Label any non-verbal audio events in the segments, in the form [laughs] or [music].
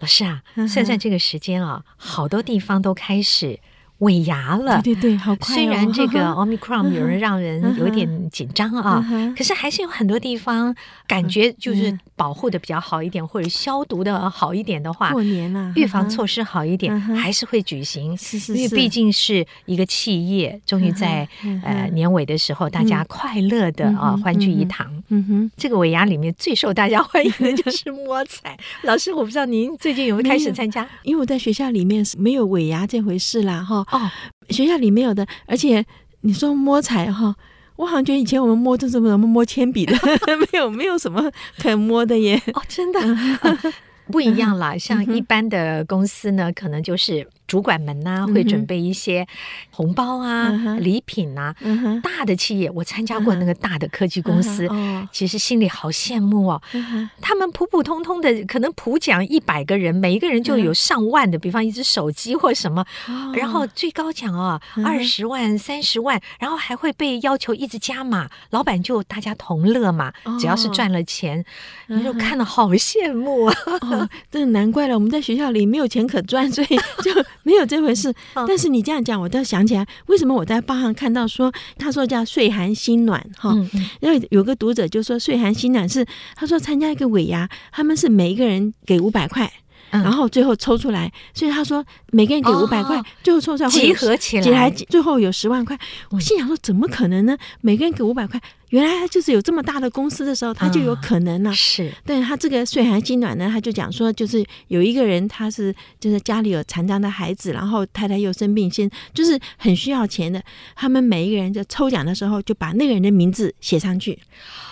老师啊，现在这个时间啊，好多地方都开始。尾牙了，对对对，好快哦。虽然这个 Omicron 有人让人有点紧张啊，可是还是有很多地方感觉就是保护的比较好一点，或者消毒的好一点的话，过年了，预防措施好一点，还是会举行。是是是，因为毕竟是一个企业，终于在呃年尾的时候，大家快乐的啊欢聚一堂。嗯哼，这个尾牙里面最受大家欢迎的就是摸彩。[laughs] 老师，我不知道您最近有没有开始参加？因为我在学校里面是没有尾牙这回事啦，哈。哦，学校里没有的，而且你说摸彩哈，我好像觉得以前我们摸就是什么摸铅笔的，[laughs] 没有没有什么可摸的耶。哦，真的、啊、[laughs] 不一样啦，像一般的公司呢，可能就是。主管们呢、啊、会准备一些红包啊、嗯、礼品啊。嗯、大的企业，我参加过那个大的科技公司，其实心里好羡慕哦。嗯、他们普普通通的，可能普奖一百个人，每一个人就有上万的，嗯、比方一只手机或什么。哦、然后最高奖哦，二十万、三十万，然后还会被要求一直加码。老板就大家同乐嘛，只要是赚了钱，你、哦、就看了好羡慕啊。哦，真的难怪了，我们在学校里没有钱可赚，所以就。没有这回事，但是你这样讲，我倒想起来，为什么我在报上看到说，他说叫“岁寒心暖”哈，因为有个读者就说“岁寒心暖”是他说参加一个尾牙，他们是每一个人给五百块。然后最后抽出来，所以他说每个人给五百块，最后抽出来集合起来，最后有十万块。我心想说，怎么可能呢？每个人给五百块，原来他就是有这么大的公司的时候，他就有可能了。是，但是他这个岁寒心暖呢，他就讲说，就是有一个人，他是就是家里有残障的孩子，然后太太又生病，先就是很需要钱的。他们每一个人在抽奖的时候，就把那个人的名字写上去。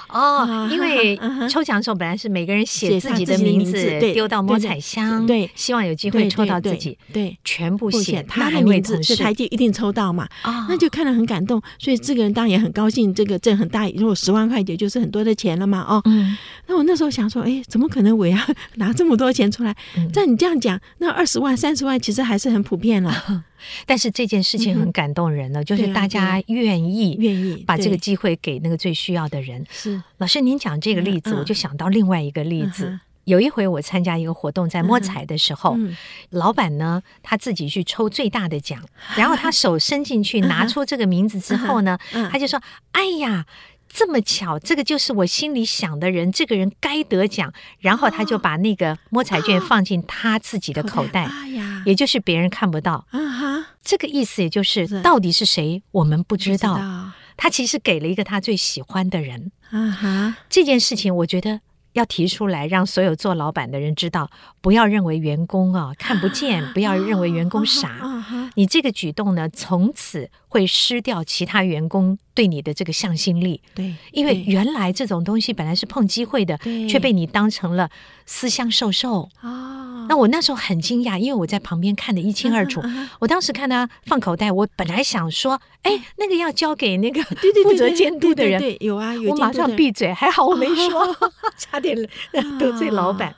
哦，因为抽奖的时候本来是每个人写自己的名字，丢到摸彩箱，对，希望有机会抽到自己，对，全部写他的名字，是他就一定抽到嘛，啊，那就看了很感动，所以这个人当然也很高兴，这个挣很大，如果十万块也就是很多的钱了嘛，哦，嗯，那我那时候想说，哎，怎么可能我要 [laughs] 拿这么多钱出来？但你这样讲，那二十万、三十万其实还是很普遍了。[laughs] 但是这件事情很感动人呢，就是大家愿意愿意把这个机会给那个最需要的人。是。老师，您讲这个例子，我就想到另外一个例子。有一回我参加一个活动，在摸彩的时候，老板呢他自己去抽最大的奖，然后他手伸进去拿出这个名字之后呢，他就说：“哎呀。”这么巧，这个就是我心里想的人，这个人该得奖。然后他就把那个摸彩券放进他自己的口袋，也就是别人看不到。啊哈这个意思也就是到底是谁，我们不知道。他其实给了一个他最喜欢的人。啊哈这件事情我觉得要提出来，让所有做老板的人知道，不要认为员工啊 [laughs] 看不见，不要认为员工傻。你这个举动呢，从此会失掉其他员工。对你的这个向心力，对，因为原来这种东西本来是碰机会的，却被你当成了私相授受。啊，那我那时候很惊讶，因为我在旁边看得一清二楚。啊、我当时看他放口袋，我本来想说，哎，那个要交给那个 [laughs] 负责监督的人，对，有啊，有。我马上闭嘴，还好我没说，[laughs] 差点得罪老板。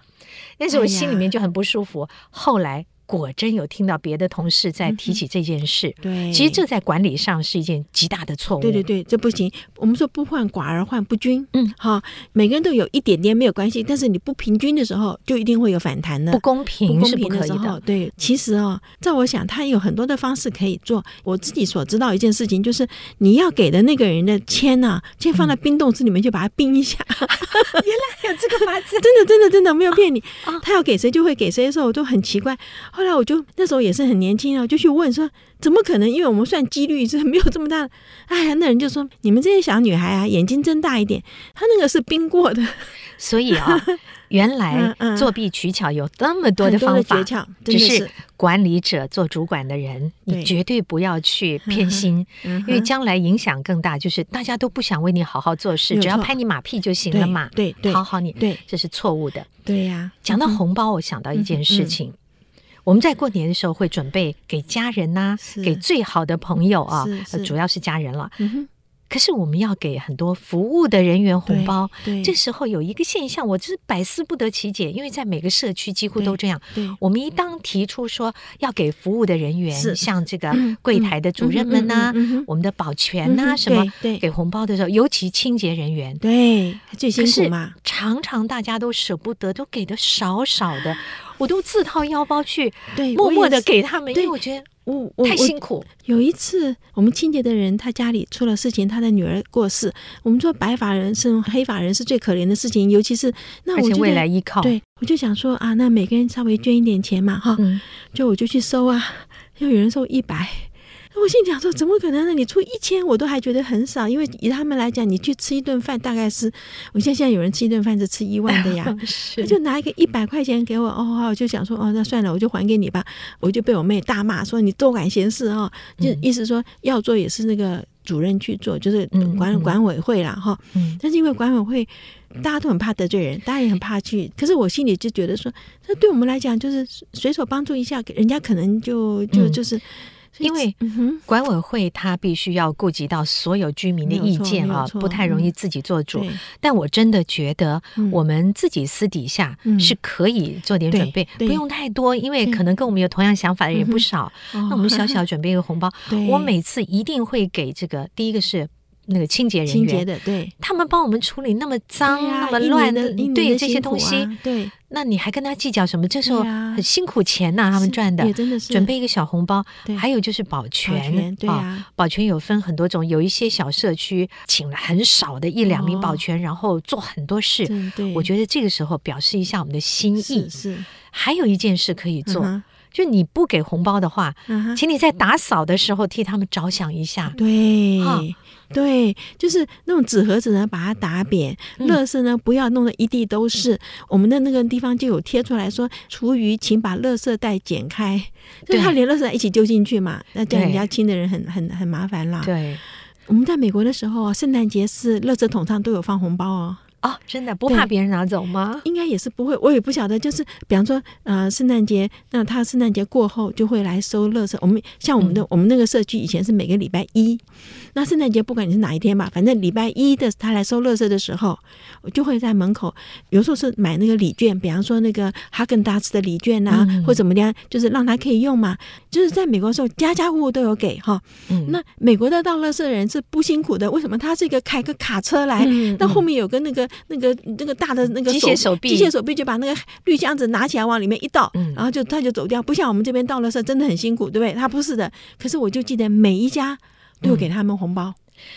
但是我心里面就很不舒服。后来。果真有听到别的同事在提起这件事，对，其实这在管理上是一件极大的错误。对对对，这不行。我们说不患寡而患不均，嗯，好，每个人都有一点点没有关系，但是你不平均的时候，就一定会有反弹的。不公平是不可以的。对，其实哦，在我想，他有很多的方式可以做。我自己所知道一件事情，就是你要给的那个人的签呢，先放在冰冻室里面，就把它冰一下。[laughs] 原来还有这个法子，[laughs] 真的真的真的没有骗你。[laughs] 他要给谁就会给谁的时候，我都很奇怪。后来我就那时候也是很年轻啊，就去问说怎么可能？因为我们算几率是没有这么大。哎呀，那人就说你们这些小女孩啊，眼睛睁大一点，她那个是冰过的。所以啊，[laughs] 原来作弊取巧有那么多的方法，诀窍，只是管理者做主管的人，你绝对不要去偏心，因为将来影响更大。就是大家都不想为你好好做事，只要拍你马屁就行了嘛。对对，讨好你，对，这是错误的。对呀。讲到红包，我想到一件事情，我们在过年的时候会准备给家人呐，给最好的朋友啊，主要是家人了。可是我们要给很多服务的人员红包，这时候有一个现象，我就是百思不得其解。因为在每个社区几乎都这样。我们一当提出说要给服务的人员，像这个柜台的主任们呐，我们的保全呐，什么给红包的时候，尤其清洁人员，对，最辛苦嘛。常常大家都舍不得，都给的少少的，我都自掏腰包去，默默的给他们，因为我觉得。我我太辛苦。有一次，我们清洁的人他家里出了事情，他的女儿过世。我们说白发人生黑发人是最可怜的事情，尤其是那我就未来依靠。对，我就想说啊，那每个人稍微捐一点钱嘛，哈，嗯、就我就去收啊，就有人收一百。我心里想说，怎么可能呢？你出一千，我都还觉得很少，因为以他们来讲，你去吃一顿饭大概是，我现在现在有人吃一顿饭是吃一万的呀，[laughs] 他就拿一个一百块钱给我，哦，我就想说，哦，那算了，我就还给你吧。我就被我妹大骂说你多管闲事哦，就意思说要做也是那个主任去做，就是管管委会啦哈。但是因为管委会大家都很怕得罪人，大家也很怕去，可是我心里就觉得说，这对我们来讲就是随手帮助一下，人家可能就就就是。因为管委会他必须要顾及到所有居民的意见啊，不太容易自己做主。但我真的觉得我们自己私底下是可以做点准备，不用太多，因为可能跟我们有同样想法的人也不少。那我们小小 [laughs] 准备一个红包，我每次一定会给这个第一个是。那个清洁人员，清洁的，对，他们帮我们处理那么脏、那么乱的，对这些东西，对，那你还跟他计较什么？这时候很辛苦钱呐，他们赚的，真的是准备一个小红包。还有就是保全，对啊，保全有分很多种，有一些小社区请了很少的一两名保全，然后做很多事。对，我觉得这个时候表示一下我们的心意。是，还有一件事可以做。就你不给红包的话，请你在打扫的时候替他们着想一下。对，[laughs] 对，就是那种纸盒子呢，把它打扁；垃圾呢，不要弄得一地都是。我们的那个地方就有贴出来说：“厨余，请把垃圾袋剪开。”就他连垃圾袋一起丢进去嘛，那叫人家清的人很很很麻烦啦。对，我们在美国的时候，圣诞节是垃圾桶上都有放红包哦。哦，真的不怕别人拿走吗？[laughs] 应该也是不会，我也不晓得。就是比方说，呃，圣诞节，那他圣诞节过后就会来收垃圾。我们像我们的、嗯、我们那个社区以前是每个礼拜一，那圣诞节不管你是哪一天吧，反正礼拜一的他来收垃圾的时候，我就会在门口，有时候是买那个礼券，比方说那个哈根达斯的礼券啊，嗯、或怎么样，就是让他可以用嘛。就是在美国的时候，家家户户都有给哈。嗯、那美国的倒垃圾的人是不辛苦的，为什么？他是一个开个卡车来，那、嗯、后面有个那个。那个那个大的那个机械手臂，机械手臂就把那个绿箱子拿起来往里面一倒，嗯、然后就他就走掉。不像我们这边倒垃圾真的很辛苦，对不对？他不是的。可是我就记得每一家都有给他们红包，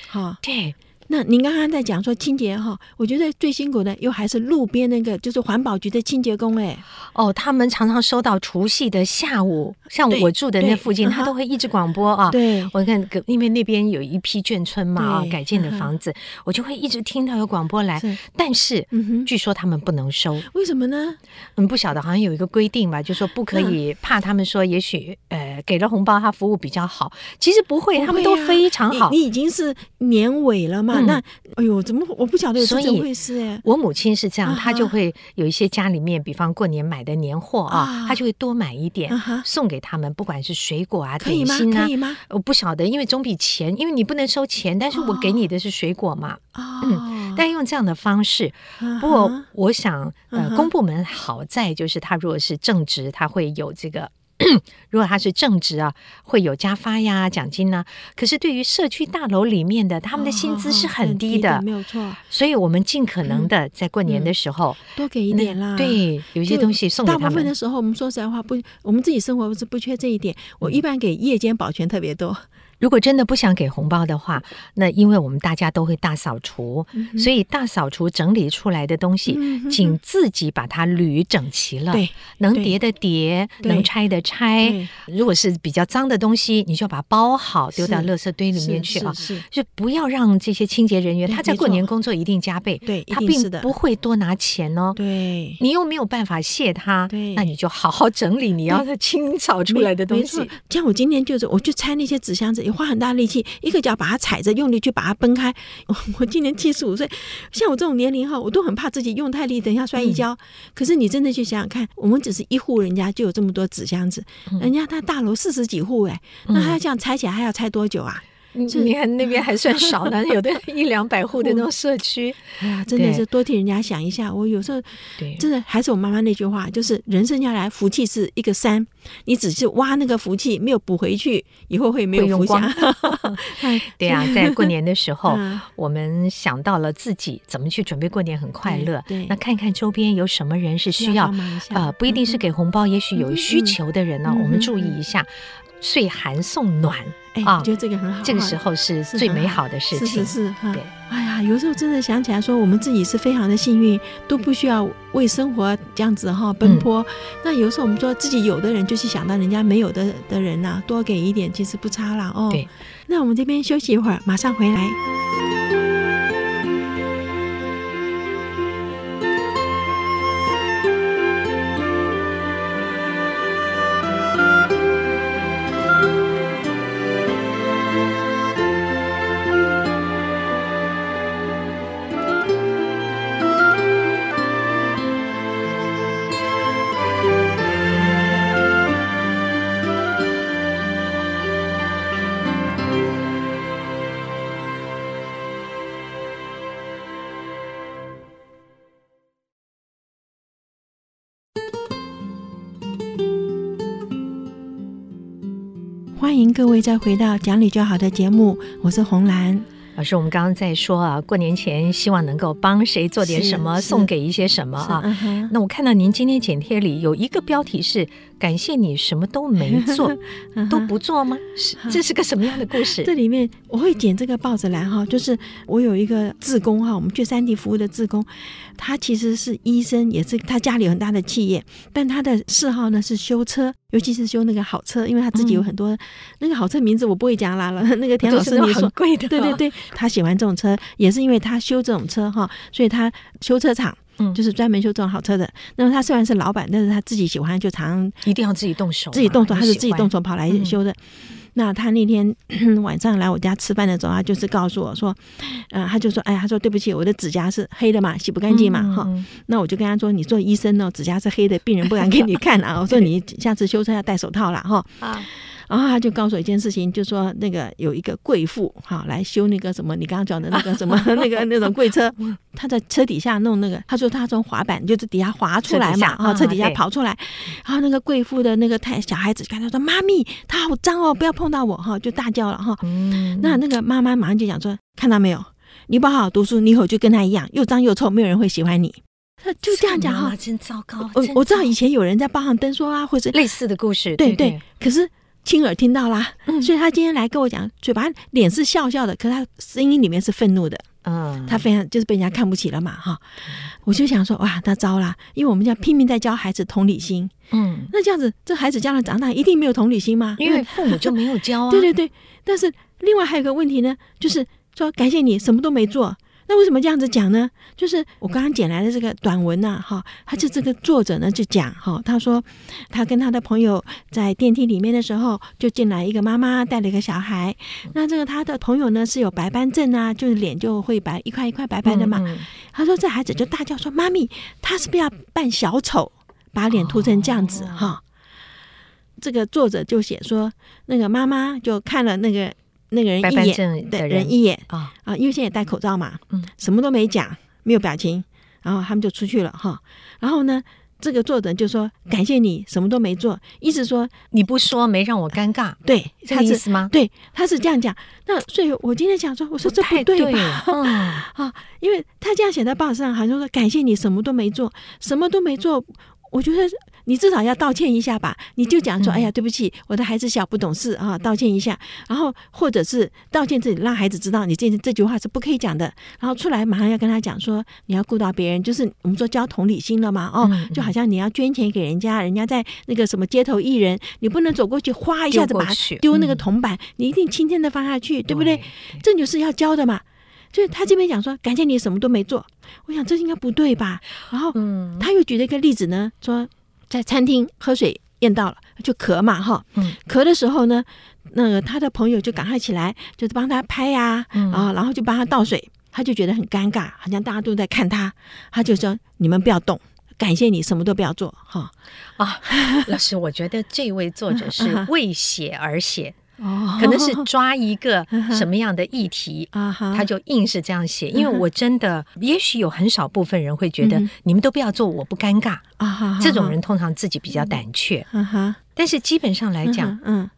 好、嗯，对。那您刚刚在讲说清洁哈，我觉得最辛苦的又还是路边那个，就是环保局的清洁工哎。哦，他们常常收到除夕的下午，像我住的那附近，他都会一直广播啊。对，我看，因为那边有一批眷村嘛啊，改建的房子，我就会一直听到有广播来。但是，据说他们不能收，为什么呢？嗯，不晓得，好像有一个规定吧，就说不可以，怕他们说，也许呃给了红包，他服务比较好。其实不会，他们都非常好。你已经是年尾了嘛？那哎呦，怎么我不晓得有这么回事哎！我母亲是这样，她就会有一些家里面，比方过年买的年货啊，她就会多买一点送给他们，不管是水果啊、点心啊，可以吗？我不晓得，因为总比钱，因为你不能收钱，但是我给你的是水果嘛。嗯，但用这样的方式，不过我想，呃，公部门好在就是他如果是正职，他会有这个。[clears throat] 如果他是正职啊，会有加发呀、奖金呢。可是对于社区大楼里面的，他们的薪资是很低的，没有错。所以我们尽可能的在过年的时候多给一点啦。对，有一些东西送给他们。大部分的时候，我们说实在话，不，我们自己生活是不缺这一点。我一般给夜间保全特别多。如果真的不想给红包的话，那因为我们大家都会大扫除，嗯、所以大扫除整理出来的东西，嗯、请自己把它捋整齐了。对，能叠的叠，能拆的拆。如果是比较脏的东西，你就把它包好，丢到垃圾堆里面去啊。是，是，是，就不要让这些清洁人员他在过年工作一定加倍。对，他并不会多拿钱哦。对，你又没有办法谢他。对，那你就好好整理你要清扫出来的东西。像我今天就是，我就拆那些纸箱子。花很大力气，一个脚把它踩着，用力去把它崩开。[laughs] 我今年七十五岁，像我这种年龄哈，我都很怕自己用太力，等一下摔一跤。嗯、可是你真的去想想看，我们只是一户人家就有这么多纸箱子，嗯、人家他大楼四十几户哎，那他要这样拆起来，还要拆多久啊？你你看那边还算少呢，有的一两百户的那种社区，[laughs] 哎呀，真的是多替人家想一下。我有时候，对，真的还是我妈妈那句话，就是人生下来福气是一个山，你只是挖那个福气，没有补回去，以后会没有福气。[laughs] [laughs] 对啊，在过年的时候，我们想到了自己怎么去准备过年，很快乐。对，那看看周边有什么人是需要，呃，不一定是给红包，也许有需求的人呢，我们注意一下。岁寒送暖，哎，我觉得这个很好。这个时候是最美好的事情。是是是，对。哎呀，有时候真的想起来说，我们自己是非常的幸运，都不需要为生活这样子哈奔波。那有时候我们说自己有的人，就是想到人家没有的的人呐，多给一点，其实不差了哦。对。那我们这边休息一会儿，马上回来。迎各位再回到讲理就好的节目，我是红兰老师。我们刚刚在说啊，过年前希望能够帮谁做点什么，送给一些什么啊。嗯、那我看到您今天剪贴里有一个标题是。感谢你什么都没做，[laughs] 都不做吗？是，这是个什么样的故事？这里面我会剪这个报纸来哈，就是我有一个志工哈，我们去三地服务的志工，他其实是医生，也是他家里有很大的企业，但他的嗜好呢是修车，尤其是修那个好车，因为他自己有很多、嗯、那个好车名字我不会讲啦了。[laughs] 那个田老师你说贵的，对对对，他喜欢这种车，也是因为他修这种车哈，所以他修车厂。嗯，就是专门修这种好车的。那么他虽然是老板，但是他自己喜欢，就常常一定要自己动手，自己动手，他是自己动手跑来修的。嗯、那他那天 [clears throat] 晚上来我家吃饭的时候，他就是告诉我说，呃，他就说，哎呀，他说对不起，我的指甲是黑的嘛，洗不干净嘛，哈、嗯。那我就跟他说，你做医生呢，指甲是黑的，病人不敢给你看啊。我说你下次修车要戴手套了，哈。[laughs] 啊。然后他就告诉我一件事情，就说那个有一个贵妇哈来修那个什么，你刚刚讲的那个什么 [laughs] 那个那种贵车，他在车底下弄那个，他说他从滑板就是底下滑出来嘛，啊车底下跑出来，然后那个贵妇的那个太小孩子看他说妈咪，他好脏哦，不要碰到我哈，就大叫了哈。那那个妈妈马上就讲说，看到没有，你不好好读书，你以后就跟他一样，又脏又臭，没有人会喜欢你。他就这样讲哈，真糟糕。我我知道以前有人在报上登说啊，或者类似的故事，对对，可是。亲耳听到啦，所以他今天来跟我讲，嘴巴脸是笑笑的，可他声音里面是愤怒的。嗯，他非常就是被人家看不起了嘛，哈。我就想说，哇，他糟了，因为我们家拼命在教孩子同理心。嗯，那这样子，这孩子将来长大一定没有同理心吗？因为父母就没有教啊。[laughs] 对对对，但是另外还有个问题呢，就是说感谢你什么都没做。那为什么这样子讲呢？就是我刚刚捡来的这个短文呐，哈，他就这个作者呢就讲哈，他说他跟他的朋友在电梯里面的时候，就进来一个妈妈带了一个小孩，那这个他的朋友呢是有白斑症啊，就是脸就会白一块一块白白的嘛。他说这孩子就大叫说：“妈咪，他是不是要扮小丑，把脸涂成这样子？”哈，这个作者就写说，那个妈妈就看了那个。那个人一眼的人一眼啊啊，因为现在也戴口罩嘛，嗯，什么都没讲，没有表情，然后他们就出去了哈。然后呢，这个作者就说：“感谢你什么都没做，意思说你不说没让我尴尬。”对，这个意思吗？对，他是这样讲。那所以我今天想说，我说这不对吧？[laughs] 嗯啊，因为他这样写在报纸上，好像说感谢你什么都没做，什么都没做。我觉得你至少要道歉一下吧。你就讲说，哎呀，对不起，我的孩子小不懂事啊，道歉一下。然后或者是道歉自己，让孩子知道你这这句话是不可以讲的。然后出来马上要跟他讲说，你要顾到别人，就是我们说教同理心了嘛。哦，就好像你要捐钱给人家，人家在那个什么街头艺人，你不能走过去哗一下子把他丢那个铜板，你一定轻轻的放下去，对不对？这就是要教的嘛。就是他这边讲说，感谢你什么都没做，我想这应该不对吧？然后，他又举了一个例子呢，说在餐厅喝水咽到了就咳嘛，哈，咳的时候呢，那个他的朋友就赶快起来，就是帮他拍呀，啊，然后就帮他倒水，他就觉得很尴尬，好像大家都在看他，他就说你们不要动，感谢你什么都不要做，哈。啊，老师，我觉得这位作者是 [laughs] 为写而写。哦，可能是抓一个什么样的议题，[laughs] 他就硬是这样写。因为我真的，也许有很少部分人会觉得你们都不要做，我不尴尬啊哈。这种人通常自己比较胆怯，啊哈。但是基本上来讲，嗯。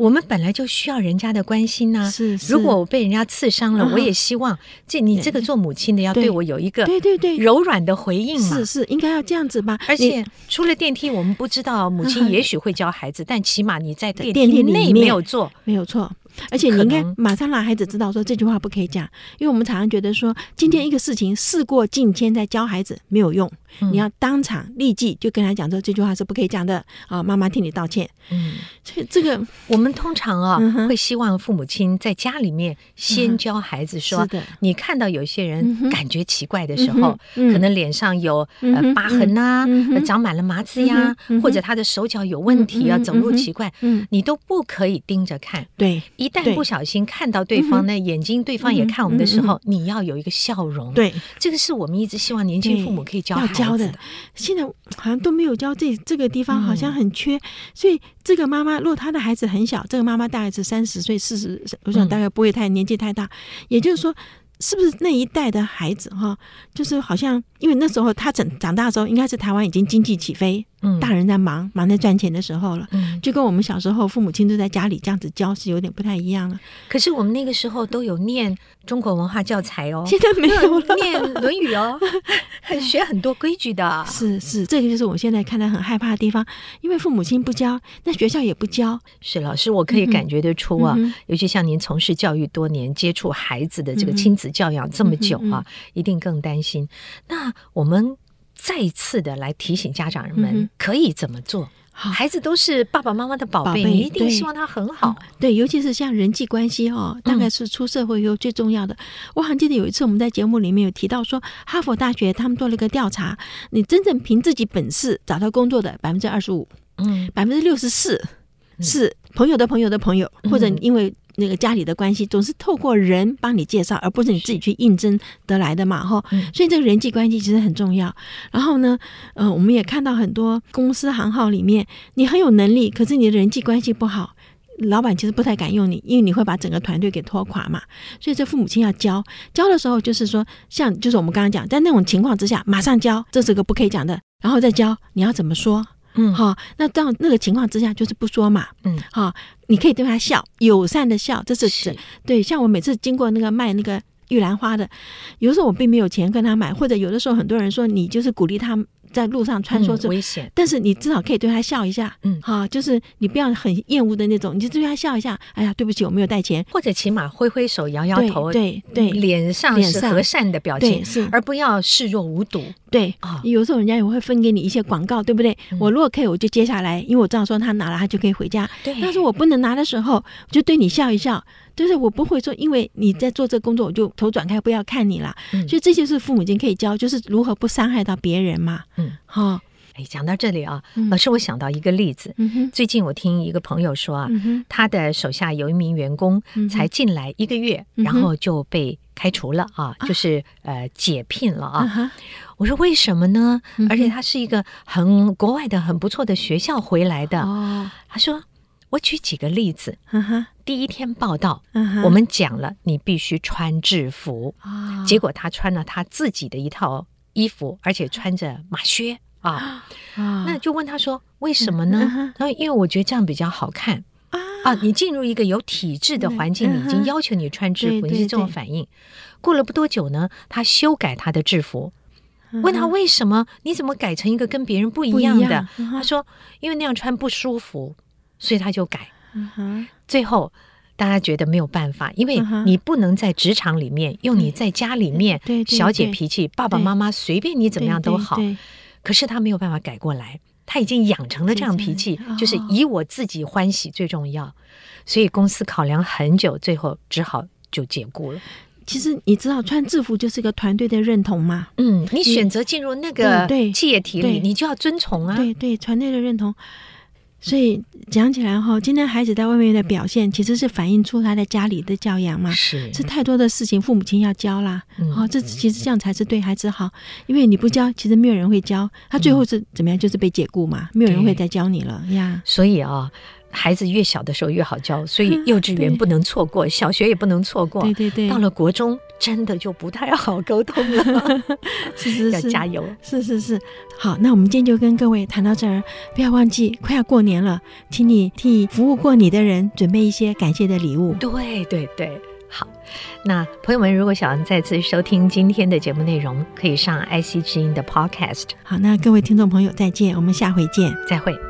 我们本来就需要人家的关心呐。是，如果我被人家刺伤了，我也希望这你这个做母亲的要对我有一个对对对柔软的回应嘛。是是，应该要这样子吧。而且出了电梯，我们不知道母亲 [laughs] 也许会教孩子，但起码你在电梯内没有做，没有错。而且你应该马上让孩子知道说这句话不可以讲，因为我们常常觉得说今天一个事情事过境迁再教孩子没有用。你要当场立即就跟他讲说这句话是不可以讲的啊！妈妈替你道歉。嗯，这这个我们通常啊会希望父母亲在家里面先教孩子说：你看到有些人感觉奇怪的时候，可能脸上有呃疤痕呐，长满了麻子呀，或者他的手脚有问题啊，走路奇怪，你都不可以盯着看。对，一旦不小心看到对方那眼睛，对方也看我们的时候，你要有一个笑容。对，这个是我们一直希望年轻父母可以教孩子。教的，现在好像都没有教这这个地方，好像很缺。嗯、所以这个妈妈，如果她的孩子很小，这个妈妈大概是三十岁、四十，我想大概不会太年纪太大。也就是说，是不是那一代的孩子哈，就是好像因为那时候他长长大的时候，应该是台湾已经经济起飞。嗯，大人在忙，忙在赚钱的时候了，嗯，就跟我们小时候父母亲都在家里这样子教是有点不太一样了。可是我们那个时候都有念中国文化教材哦，现在没有念《论语》哦，[laughs] 很学很多规矩的。是是，这个就是我现在看来很害怕的地方，因为父母亲不教，那学校也不教。是老师，我可以感觉得出啊，嗯、尤其像您从事教育多年，接触孩子的这个亲子教养这么久啊，一定更担心。那我们。再次的来提醒家长人们可以怎么做？孩子都是爸爸妈妈的宝贝，你一定希望他很好。对，尤其是像人际关系哦，大概是出社会以后最重要的。我还记得有一次我们在节目里面有提到说，哈佛大学他们做了一个调查，你真正凭自己本事找到工作的百分之二十五，嗯，百分之六十四是朋友的朋友的朋友，或者因为。那个家里的关系总是透过人帮你介绍，而不是你自己去应征得来的嘛，哈。所以这个人际关系其实很重要。然后呢，呃，我们也看到很多公司行号里面，你很有能力，可是你的人际关系不好，老板其实不太敢用你，因为你会把整个团队给拖垮嘛。所以这父母亲要教，教的时候就是说，像就是我们刚刚讲，在那种情况之下，马上教，这是个不可以讲的，然后再教你要怎么说。嗯，好，那到那个情况之下，就是不说嘛。嗯，好，你可以对他笑，友善的笑，这是是对。像我每次经过那个卖那个玉兰花的，有的时候我并没有钱跟他买，或者有的时候很多人说你就是鼓励他。在路上穿梭是危险，但是你至少可以对他笑一下，嗯，好，就是你不要很厌恶的那种，你就对他笑一下。哎呀，对不起，我没有带钱，或者起码挥挥手、摇摇头，对对，脸上是和善的表情，是，而不要视若无睹。对啊，有时候人家也会分给你一些广告，对不对？我如果可以，我就接下来，因为我知道说他拿了，他就可以回家。对，但是我不能拿的时候，我就对你笑一笑。就是我不会说，因为你在做这工作，我就头转开，不要看你了。嗯，所以这就是父母亲可以教，就是如何不伤害到别人嘛。嗯，好。哎，讲到这里啊，老师，我想到一个例子。最近我听一个朋友说啊，他的手下有一名员工才进来一个月，然后就被开除了啊，就是呃解聘了啊。我说为什么呢？而且他是一个很国外的很不错的学校回来的。哦，他说。我举几个例子。第一天报道，我们讲了你必须穿制服，结果他穿了他自己的一套衣服，而且穿着马靴啊。那就问他说为什么呢？他说因为我觉得这样比较好看啊。你进入一个有体制的环境，你已经要求你穿制服，你是这种反应。过了不多久呢，他修改他的制服。问他为什么？你怎么改成一个跟别人不一样的？他说：“因为那样穿不舒服，所以他就改。”最后大家觉得没有办法，因为你不能在职场里面用你在家里面小姐脾气，爸爸妈妈随便你怎么样都好。可是他没有办法改过来，他已经养成了这样脾气，就是以我自己欢喜最重要。所以公司考量很久，最后只好就解雇了。其实你知道，穿制服就是一个团队的认同嘛。嗯，你选择进入那个企业体里，你就要遵从啊。对对，团队的认同。所以讲起来哈，今天孩子在外面的表现，其实是反映出他在家里的教养嘛。是，是太多的事情，父母亲要教啦。哦，这其实这样才是对孩子好，因为你不教，其实没有人会教。他最后是怎么样？就是被解雇嘛，没有人会再教你了呀。所以啊。孩子越小的时候越好教，所以幼稚园不能错过，小学也不能错过。对对对，到了国中真的就不太好沟通了。[laughs] [laughs] 是是是，要加油。是是是，好，那我们今天就跟各位谈到这儿，不要忘记快要过年了，请你替服务过你的人准备一些感谢的礼物。对对对，好。那朋友们如果想再次收听今天的节目内容，可以上 IC 之音的 Podcast。好，那各位听众朋友再见，我们下回见，再会。